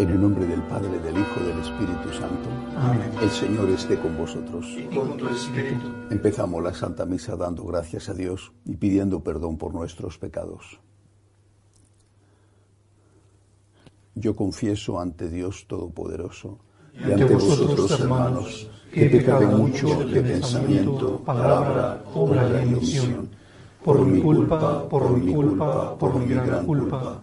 En el nombre del Padre, del Hijo, del Espíritu Santo. Amén. El Señor esté con vosotros. Y con tu espíritu. Empezamos la Santa Misa dando gracias a Dios y pidiendo perdón por nuestros pecados. Yo confieso ante Dios Todopoderoso y ante vosotros, hermanos, que he pecado mucho de pensamiento, palabra, obra y omisión, por mi culpa, por mi culpa, por mi gran culpa.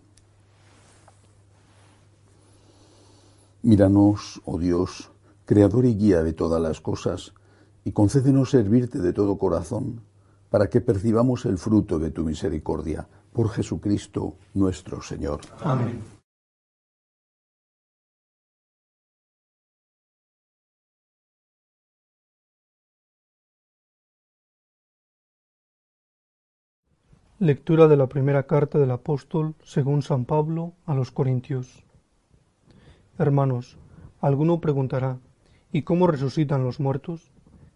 Míranos, oh Dios, Creador y guía de todas las cosas, y concédenos servirte de todo corazón, para que percibamos el fruto de tu misericordia, por Jesucristo nuestro Señor. Amén. Lectura de la primera carta del apóstol según San Pablo a los Corintios. Hermanos, alguno preguntará, ¿y cómo resucitan los muertos?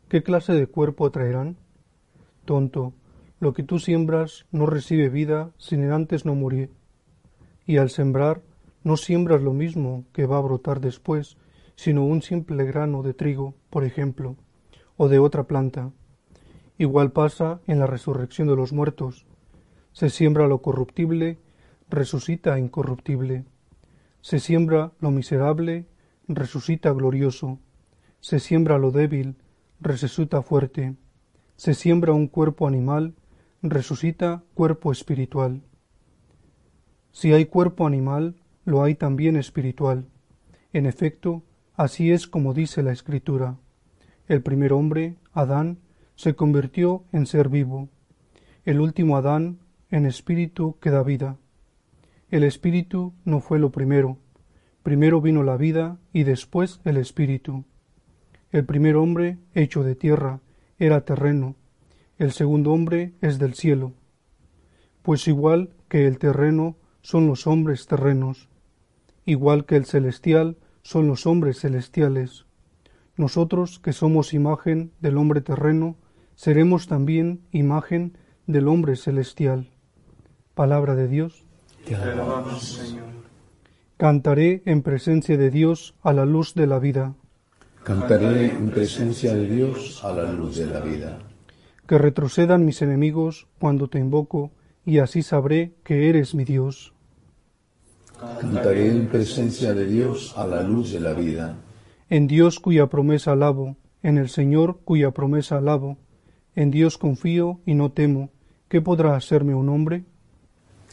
¿Qué clase de cuerpo traerán? Tonto, lo que tú siembras no recibe vida sin antes no morir. Y al sembrar, no siembras lo mismo que va a brotar después, sino un simple grano de trigo, por ejemplo, o de otra planta. Igual pasa en la resurrección de los muertos. Se siembra lo corruptible, resucita incorruptible. Se siembra lo miserable, resucita glorioso. Se siembra lo débil, resucita fuerte. Se siembra un cuerpo animal, resucita cuerpo espiritual. Si hay cuerpo animal, lo hay también espiritual. En efecto, así es como dice la Escritura. El primer hombre, Adán, se convirtió en ser vivo. El último Adán, en espíritu que da vida. El espíritu no fue lo primero. Primero vino la vida y después el espíritu. El primer hombre, hecho de tierra, era terreno. El segundo hombre es del cielo. Pues igual que el terreno son los hombres terrenos, igual que el celestial son los hombres celestiales. Nosotros, que somos imagen del hombre terreno, seremos también imagen del hombre celestial. Palabra de Dios. Te alabamos, Señor. Cantaré en presencia de Dios a la luz de la vida. Cantaré en presencia de Dios a la luz de la vida. Que retrocedan mis enemigos cuando te invoco, y así sabré que eres mi Dios. Cantaré en presencia de Dios a la luz de la vida. En Dios cuya promesa alabo, en el Señor cuya promesa alabo, en Dios confío y no temo. ¿Qué podrá hacerme un hombre?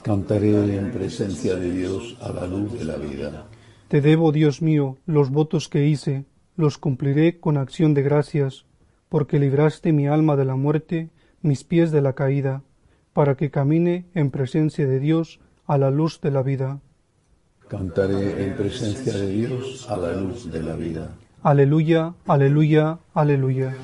Cantaré en presencia de Dios a la luz de la vida. Te debo, Dios mío, los votos que hice, los cumpliré con acción de gracias, porque libraste mi alma de la muerte, mis pies de la caída, para que camine en presencia de Dios a la luz de la vida. Cantaré en presencia de Dios a la luz de la vida. Aleluya, aleluya, aleluya.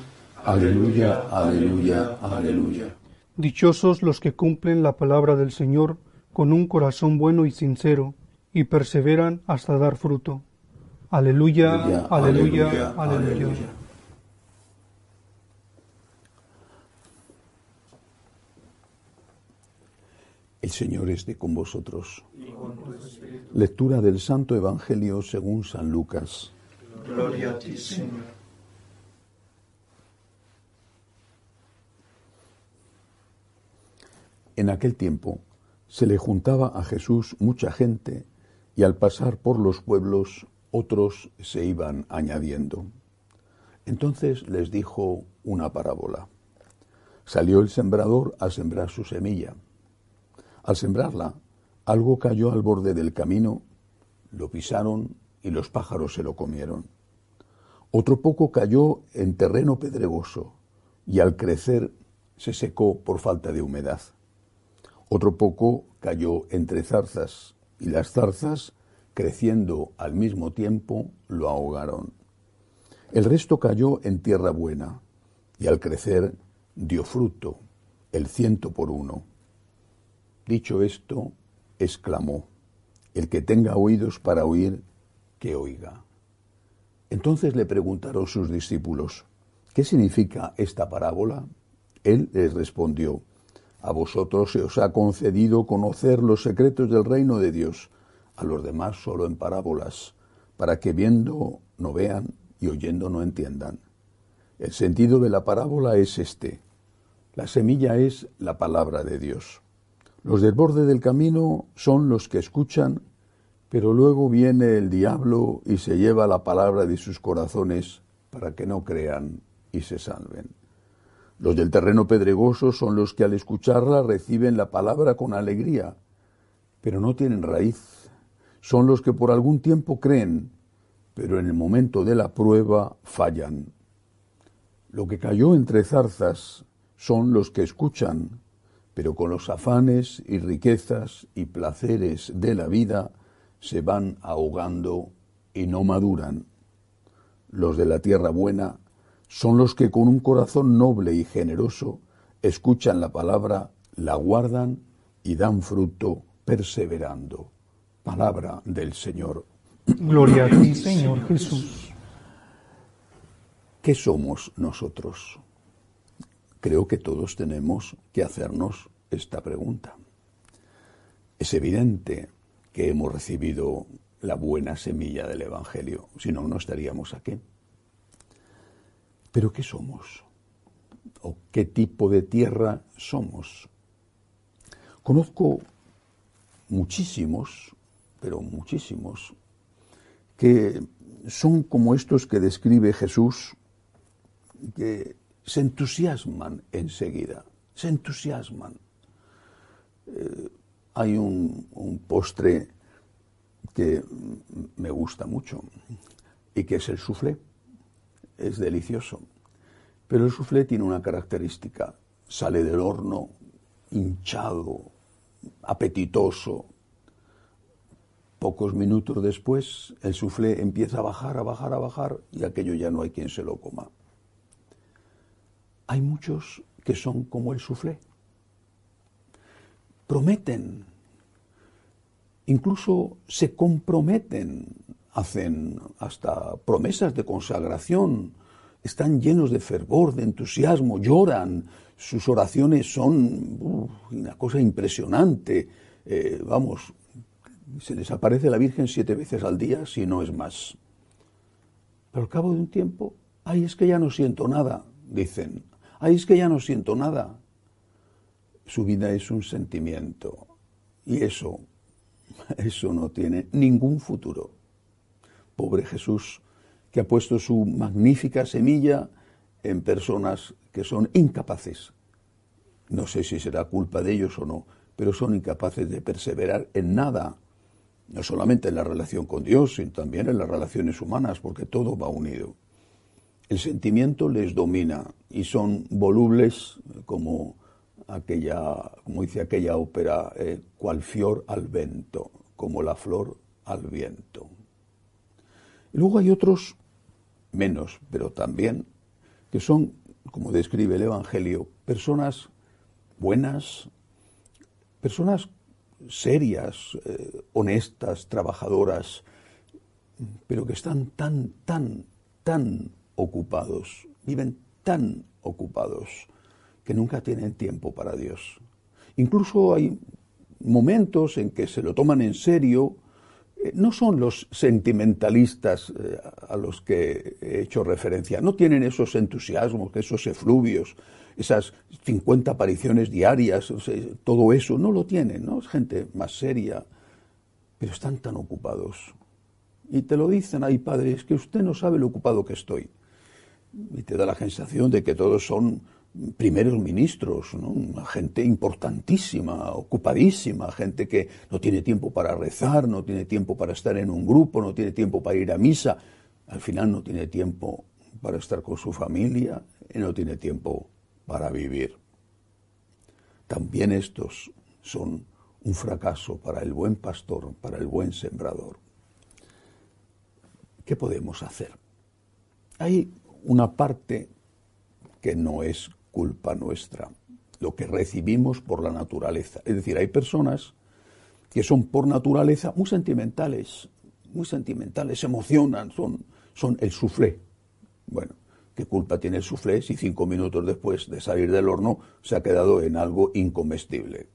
Aleluya, aleluya, aleluya. Dichosos los que cumplen la palabra del Señor con un corazón bueno y sincero, y perseveran hasta dar fruto. Aleluya, aleluya, aleluya. El Señor esté con vosotros. Lectura del Santo Evangelio según San Lucas. Gloria a ti, Señor. En aquel tiempo, se le juntaba a Jesús mucha gente y al pasar por los pueblos otros se iban añadiendo. Entonces les dijo una parábola. Salió el sembrador a sembrar su semilla. Al sembrarla, algo cayó al borde del camino, lo pisaron y los pájaros se lo comieron. Otro poco cayó en terreno pedregoso y al crecer se secó por falta de humedad. Otro poco cayó entre zarzas y las zarzas, creciendo al mismo tiempo, lo ahogaron. El resto cayó en tierra buena y al crecer dio fruto, el ciento por uno. Dicho esto, exclamó, El que tenga oídos para oír, que oiga. Entonces le preguntaron sus discípulos, ¿qué significa esta parábola? Él les respondió, a vosotros se os ha concedido conocer los secretos del reino de Dios, a los demás solo en parábolas, para que viendo no vean y oyendo no entiendan. El sentido de la parábola es este. La semilla es la palabra de Dios. Los del borde del camino son los que escuchan, pero luego viene el diablo y se lleva la palabra de sus corazones para que no crean y se salven. Los del terreno pedregoso son los que al escucharla reciben la palabra con alegría, pero no tienen raíz. Son los que por algún tiempo creen, pero en el momento de la prueba fallan. Lo que cayó entre zarzas son los que escuchan, pero con los afanes y riquezas y placeres de la vida se van ahogando y no maduran. Los de la tierra buena son los que con un corazón noble y generoso escuchan la palabra, la guardan y dan fruto perseverando. Palabra del Señor. Gloria a ti, Señor Jesús. ¿Qué somos nosotros? Creo que todos tenemos que hacernos esta pregunta. Es evidente que hemos recibido la buena semilla del Evangelio, si no, no estaríamos aquí. Pero ¿qué somos? ¿O qué tipo de tierra somos? Conozco muchísimos, pero muchísimos, que son como estos que describe Jesús, que se entusiasman enseguida, se entusiasman. Eh, hay un, postre que me gusta mucho y que es el soufflé es delicioso. Pero el soufflé tiene una característica, sale del horno hinchado, apetitoso. Pocos minutos después, el soufflé empieza a bajar, a bajar, a bajar y aquello ya no hay quien se lo coma. Hay muchos que son como el soufflé. Prometen, incluso se comprometen hacen hasta promesas de consagración, están llenos de fervor, de entusiasmo, lloran, sus oraciones son una cosa impresionante. Eh, vamos, se les aparece la Virgen siete veces al día, si no es más. Pero al cabo de un tiempo, ay, es que ya no siento nada, dicen. Ay, es que ya no siento nada. Su vida es un sentimiento. Y eso, eso no tiene ningún futuro pobre Jesús, que ha puesto su magnífica semilla en personas que son incapaces. No sé si será culpa de ellos o no, pero son incapaces de perseverar en nada, no solamente en la relación con Dios, sino también en las relaciones humanas, porque todo va unido. El sentimiento les domina y son volubles como aquella, como dice aquella ópera, eh, cual fior al vento, como la flor al viento. Luego hay otros menos, pero también, que son, como describe el Evangelio, personas buenas, personas serias, eh, honestas, trabajadoras, pero que están tan, tan, tan ocupados, viven tan ocupados, que nunca tienen tiempo para Dios. Incluso hay momentos en que se lo toman en serio, no son los sentimentalistas eh, a los que he hecho referencia, no tienen esos entusiasmos, esos efluvios, esas 50 apariciones diarias, todo eso, no lo tienen, ¿no? Es gente más seria, pero están tan ocupados. Y te lo dicen ahí, padre, es que usted no sabe lo ocupado que estoy. Y te da la sensación de que todos son primeros ministros, gente importantísima, ocupadísima, gente que no tiene tiempo para rezar, no tiene tiempo para estar en un grupo, no tiene tiempo para ir a misa, al final no tiene tiempo para estar con su familia y no tiene tiempo para vivir. También estos son un fracaso para el buen pastor, para el buen sembrador. ¿Qué podemos hacer? Hay una parte que no es culpa nuestra, lo que recibimos por la naturaleza. Es decir, hay personas que son por naturaleza muy sentimentales, muy sentimentales, se emocionan, son, son el suflé. Bueno, ¿qué culpa tiene el suflé si cinco minutos después de salir del horno se ha quedado en algo incomestible?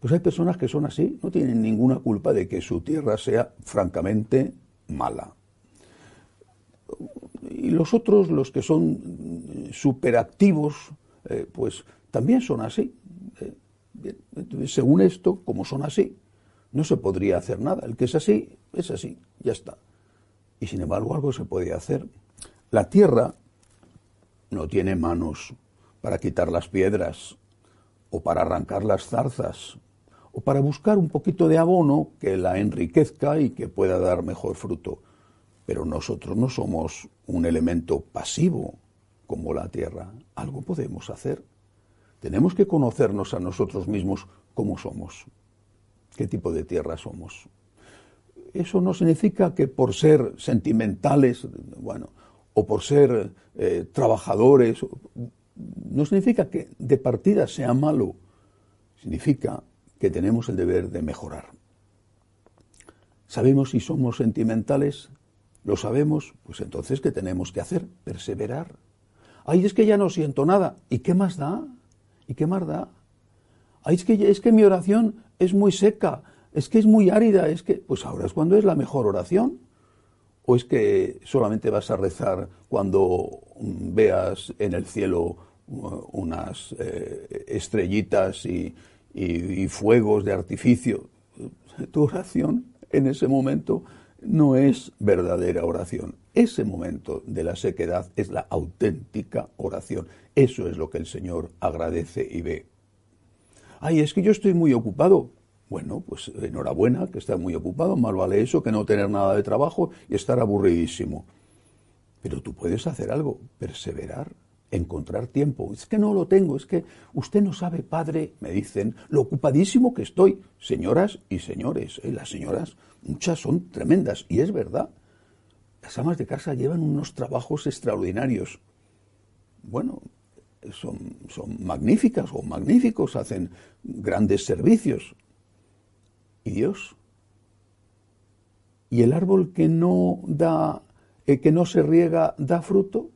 Pues hay personas que son así, no tienen ninguna culpa de que su tierra sea francamente mala. Y los otros, los que son superactivos, eh, pues también son así. Eh, según esto, como son así, no se podría hacer nada. El que es así, es así, ya está. Y sin embargo algo se puede hacer. La tierra no tiene manos para quitar las piedras o para arrancar las zarzas o para buscar un poquito de abono que la enriquezca y que pueda dar mejor fruto. Pero nosotros no somos un elemento pasivo como la tierra. Algo podemos hacer. Tenemos que conocernos a nosotros mismos cómo somos, qué tipo de tierra somos. Eso no significa que por ser sentimentales, bueno, o por ser eh, trabajadores, no significa que de partida sea malo. Significa que tenemos el deber de mejorar. ¿Sabemos si somos sentimentales? ¿Lo sabemos? Pues entonces, ¿qué tenemos que hacer? Perseverar. Ay, es que ya no siento nada. ¿Y qué más da? ¿Y qué más da? Ay, es que, es que mi oración es muy seca, es que es muy árida, es que... Pues ahora es cuando es la mejor oración. ¿O es que solamente vas a rezar cuando veas en el cielo uh, unas eh, estrellitas y, y, fuegos de artificio. Tu oración en ese momento no es verdadera oración. Ese momento de la sequedad es la auténtica oración. Eso es lo que el Señor agradece y ve. Ay, es que yo estoy muy ocupado. Bueno, pues enhorabuena que está muy ocupado. Más vale eso que no tener nada de trabajo y estar aburridísimo. Pero tú puedes hacer algo, perseverar, encontrar tiempo. Es que no lo tengo, es que usted no sabe, padre, me dicen, lo ocupadísimo que estoy. Señoras y señores, ¿eh? las señoras, muchas son tremendas, y es verdad. Las amas de casa llevan unos trabajos extraordinarios. Bueno, son, son magníficas o magníficos, hacen grandes servicios. ¿Y Dios? ¿Y el árbol que no da, eh, que no se riega, da fruto?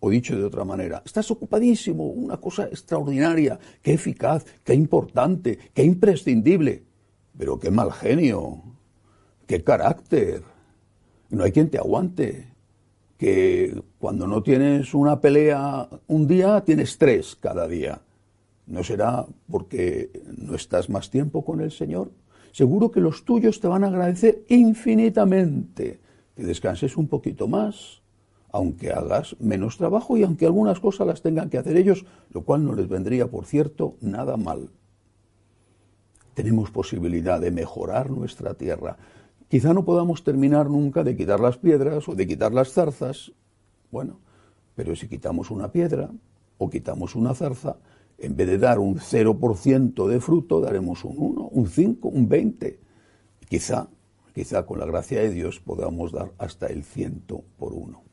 O dicho de otra manera, estás ocupadísimo, una cosa extraordinaria, qué eficaz, qué importante, qué imprescindible. Pero qué mal genio, qué carácter. No hay quien te aguante. Que cuando no tienes una pelea un día, tienes tres cada día. ¿No será porque no estás más tiempo con el Señor? Seguro que los tuyos te van a agradecer infinitamente que descanses un poquito más, aunque hagas menos trabajo y aunque algunas cosas las tengan que hacer ellos, lo cual no les vendría, por cierto, nada mal. Tenemos posibilidad de mejorar nuestra tierra. Quizá no podamos terminar nunca de quitar las piedras o de quitar las zarzas, bueno, pero si quitamos una piedra o quitamos una zarza, en vez de dar un 0% de fruto, daremos un 1, un 5, un 20. Quizá, quizá con la gracia de Dios podamos dar hasta el ciento por uno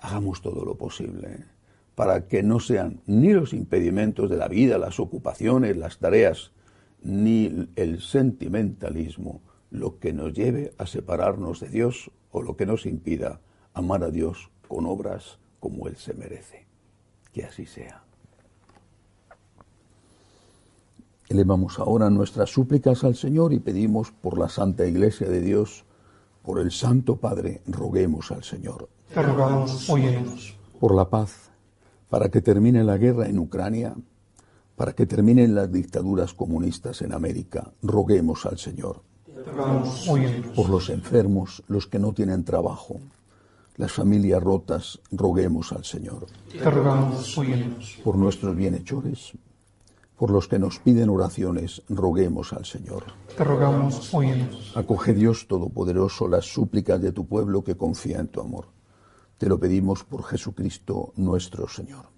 hagamos todo lo posible para que no sean ni los impedimentos de la vida, las ocupaciones, las tareas, ni el sentimentalismo lo que nos lleve a separarnos de Dios o lo que nos impida amar a Dios con obras como Él se merece. Que así sea. Elevamos ahora nuestras súplicas al Señor y pedimos por la Santa Iglesia de Dios, por el Santo Padre, roguemos al Señor. Te rogamos, óyenos. Por la paz, para que termine la guerra en Ucrania, para que terminen las dictaduras comunistas en América, roguemos al Señor. Te rogamos, óyenos. Por los enfermos, los que no tienen trabajo, las familias rotas, roguemos al Señor. Te rogamos, óyenos. Por nuestros bienhechores, por los que nos piden oraciones, roguemos al Señor. Te rogamos, óyenos. Acoge Dios Todopoderoso las súplicas de tu pueblo que confía en tu amor. Te lo pedimos por Jesucristo nuestro Señor.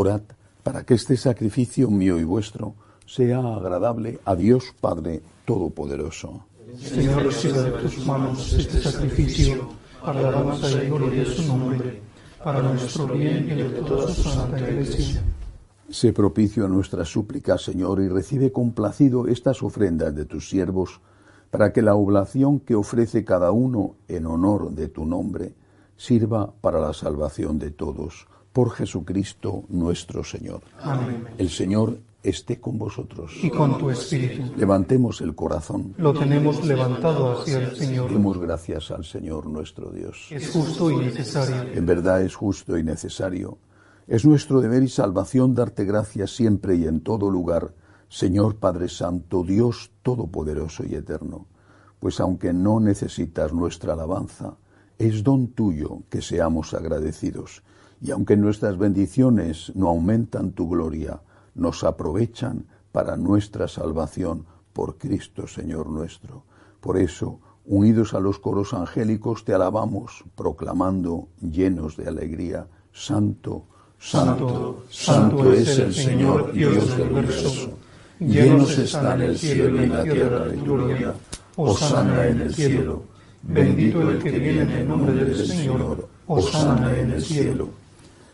Orad para que este sacrificio mío y vuestro sea agradable a Dios Padre Todopoderoso. Señor, recibe de tus manos este sacrificio para la alabanza y gloria de su nombre, para nuestro bien y el de toda su santa iglesia. Sé propicio a nuestras súplicas, Señor, y recibe complacido estas ofrendas de tus siervos, para que la oblación que ofrece cada uno en honor de tu nombre sirva para la salvación de todos. Por Jesucristo nuestro Señor. Amén. El Señor esté con vosotros. Y con tu espíritu. Levantemos el corazón. Lo tenemos levantado hacia el Señor. Demos gracias al Señor nuestro Dios. Es justo y necesario. En verdad es justo y necesario. Es nuestro deber y salvación darte gracias siempre y en todo lugar, Señor Padre Santo, Dios Todopoderoso y Eterno. Pues aunque no necesitas nuestra alabanza, es don tuyo que seamos agradecidos. Y aunque nuestras bendiciones no aumentan tu gloria, nos aprovechan para nuestra salvación por Cristo Señor nuestro. Por eso, unidos a los coros angélicos, te alabamos, proclamando, llenos de alegría, Santo, Santo, Santo es el Señor Dios del universo. Llenos están el cielo y la tierra de tu gloria. Osana en el cielo. Bendito el que viene en el nombre del Señor. Osana en el cielo.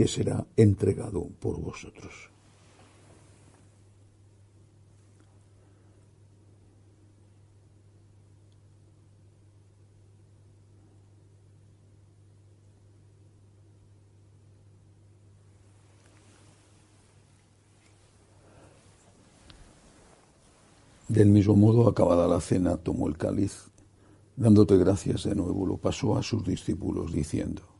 que será entregado por vosotros. Del mismo modo, acabada la cena, tomó el cáliz, dándote gracias de nuevo, lo pasó a sus discípulos, diciendo,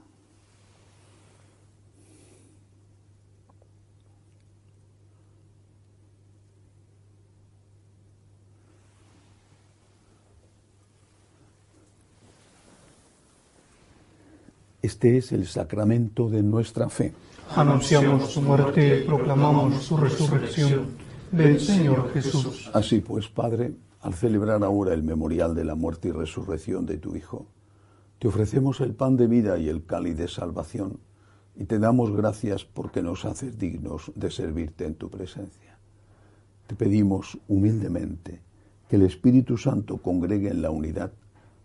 Este es el sacramento de nuestra fe. Anunciamos su muerte, proclamamos su resurrección. Ven, Señor Jesús. Así pues, Padre, al celebrar ahora el memorial de la muerte y resurrección de tu Hijo, te ofrecemos el pan de vida y el cáliz de salvación, y te damos gracias porque nos haces dignos de servirte en tu presencia. Te pedimos humildemente que el Espíritu Santo congregue en la unidad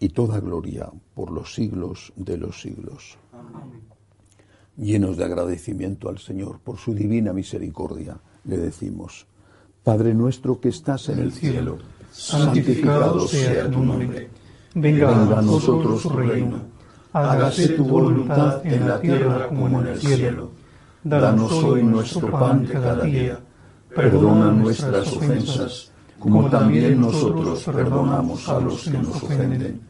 y toda gloria por los siglos de los siglos. Llenos de agradecimiento al Señor por su divina misericordia, le decimos, Padre nuestro que estás en el cielo, santificado sea tu nombre. Venga a nosotros tu reino. Hágase tu voluntad en la tierra como en el cielo. Danos hoy nuestro pan de cada día. Perdona nuestras ofensas, como también nosotros perdonamos a los que nos ofenden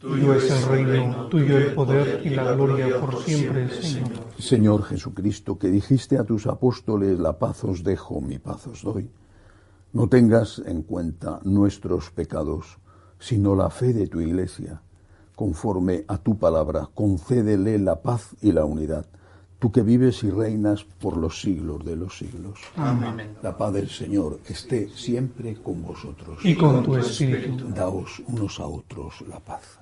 Tuyo es el reino, tuyo el poder y la gloria por siempre, Señor. Señor Jesucristo, que dijiste a tus apóstoles, la paz os dejo, mi paz os doy. No tengas en cuenta nuestros pecados, sino la fe de tu iglesia. Conforme a tu palabra, concédele la paz y la unidad. Tú que vives y reinas por los siglos de los siglos. Amén. La paz del Señor esté siempre con vosotros. Y con tu espíritu. Daos unos a otros la paz.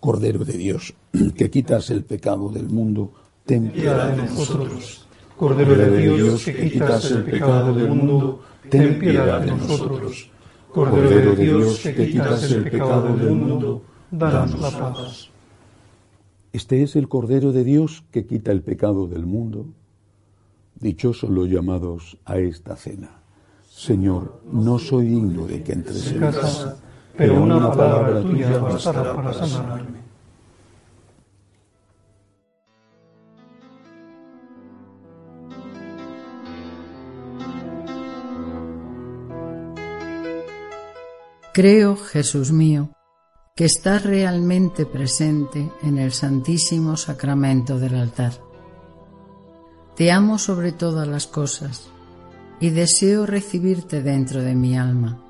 Cordero de Dios, que quitas el pecado del mundo, ten piedad de nosotros. Cordero de Dios, que quitas el pecado del mundo, ten piedad de nosotros. Cordero de Dios, que quitas el pecado del mundo, danos la paz. Este es el Cordero de Dios que quita el pecado del mundo. Dichosos los llamados a esta cena. Señor, no soy digno de que entres en casa pero una palabra tuya bastará para sanarme. Creo, Jesús mío, que estás realmente presente en el Santísimo Sacramento del altar. Te amo sobre todas las cosas y deseo recibirte dentro de mi alma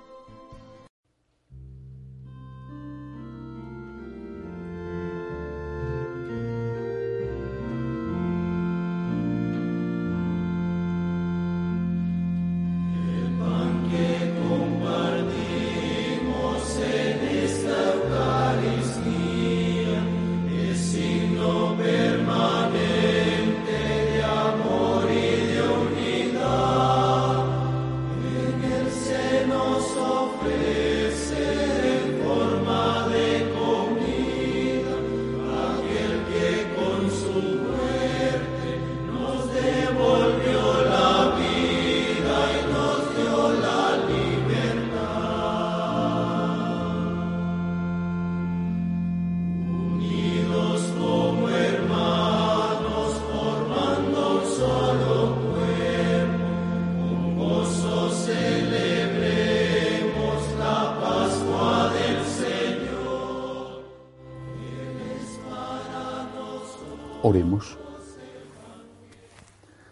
Oremos.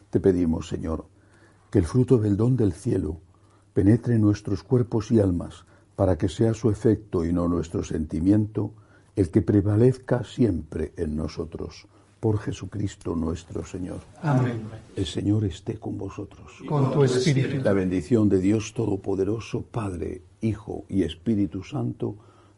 Te pedimos, Señor, que el fruto del don del cielo penetre en nuestros cuerpos y almas para que sea su efecto y no nuestro sentimiento el que prevalezca siempre en nosotros. Por Jesucristo nuestro Señor. Amén. El Señor esté con vosotros. Con tu espíritu. La bendición de Dios Todopoderoso, Padre, Hijo y Espíritu Santo,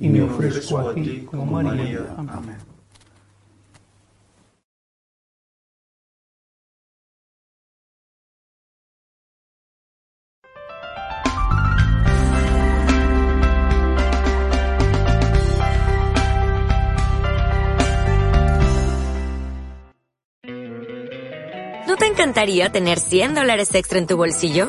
y me ofrezco a ti como María. Amén. ¿No te encantaría tener 100 dólares extra en tu bolsillo?